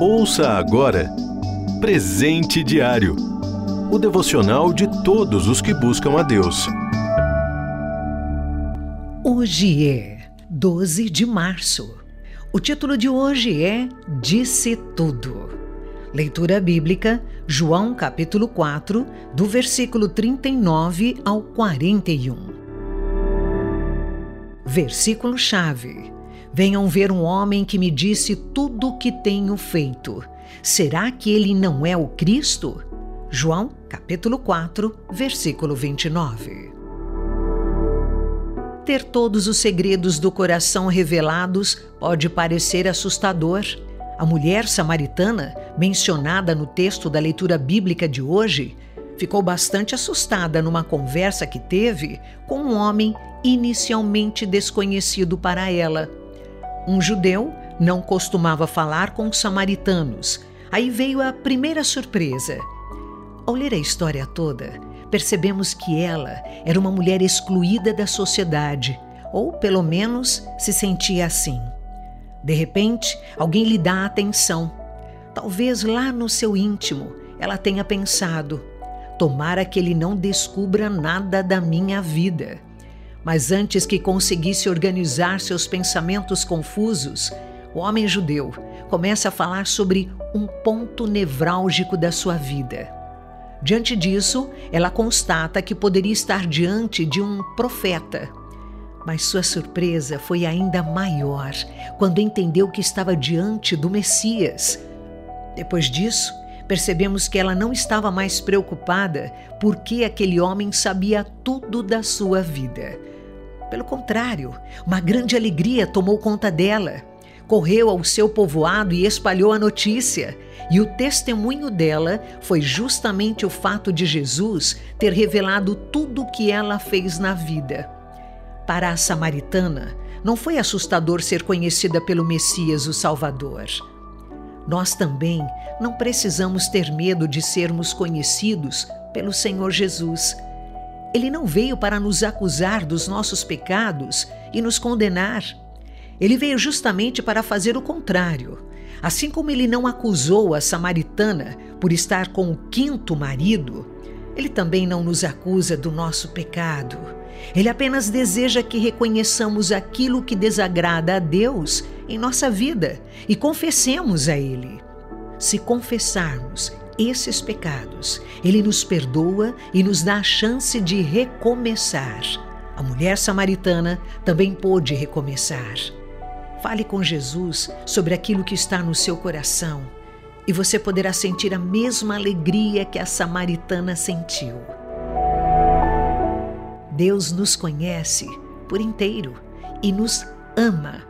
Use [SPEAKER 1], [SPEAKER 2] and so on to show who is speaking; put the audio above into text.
[SPEAKER 1] Ouça agora Presente Diário o devocional de todos os que buscam a Deus.
[SPEAKER 2] Hoje é 12 de março. O título de hoje é Disse Tudo. Leitura bíblica, João capítulo 4, do versículo 39 ao 41. Versículo-chave. Venham ver um homem que me disse tudo o que tenho feito. Será que ele não é o Cristo? João, capítulo 4, versículo 29. Ter todos os segredos do coração revelados pode parecer assustador. A mulher samaritana, mencionada no texto da leitura bíblica de hoje, ficou bastante assustada numa conversa que teve com um homem inicialmente desconhecido para ela. Um judeu não costumava falar com os samaritanos. Aí veio a primeira surpresa. Ao ler a história toda, percebemos que ela era uma mulher excluída da sociedade, ou pelo menos se sentia assim. De repente, alguém lhe dá atenção. Talvez lá no seu íntimo ela tenha pensado: tomara que ele não descubra nada da minha vida. Mas antes que conseguisse organizar seus pensamentos confusos, o homem judeu começa a falar sobre um ponto nevrálgico da sua vida. Diante disso, ela constata que poderia estar diante de um profeta. Mas sua surpresa foi ainda maior quando entendeu que estava diante do Messias. Depois disso, percebemos que ela não estava mais preocupada porque aquele homem sabia tudo da sua vida. Pelo contrário, uma grande alegria tomou conta dela correu ao seu povoado e espalhou a notícia. E o testemunho dela foi justamente o fato de Jesus ter revelado tudo o que ela fez na vida. Para a samaritana, não foi assustador ser conhecida pelo Messias, o Salvador. Nós também não precisamos ter medo de sermos conhecidos pelo Senhor Jesus. Ele não veio para nos acusar dos nossos pecados e nos condenar. Ele veio justamente para fazer o contrário. Assim como ele não acusou a samaritana por estar com o quinto marido, ele também não nos acusa do nosso pecado. Ele apenas deseja que reconheçamos aquilo que desagrada a Deus em nossa vida e confessemos a Ele. Se confessarmos esses pecados, Ele nos perdoa e nos dá a chance de recomeçar. A mulher samaritana também pôde recomeçar. Fale com Jesus sobre aquilo que está no seu coração e você poderá sentir a mesma alegria que a samaritana sentiu. Deus nos conhece por inteiro e nos ama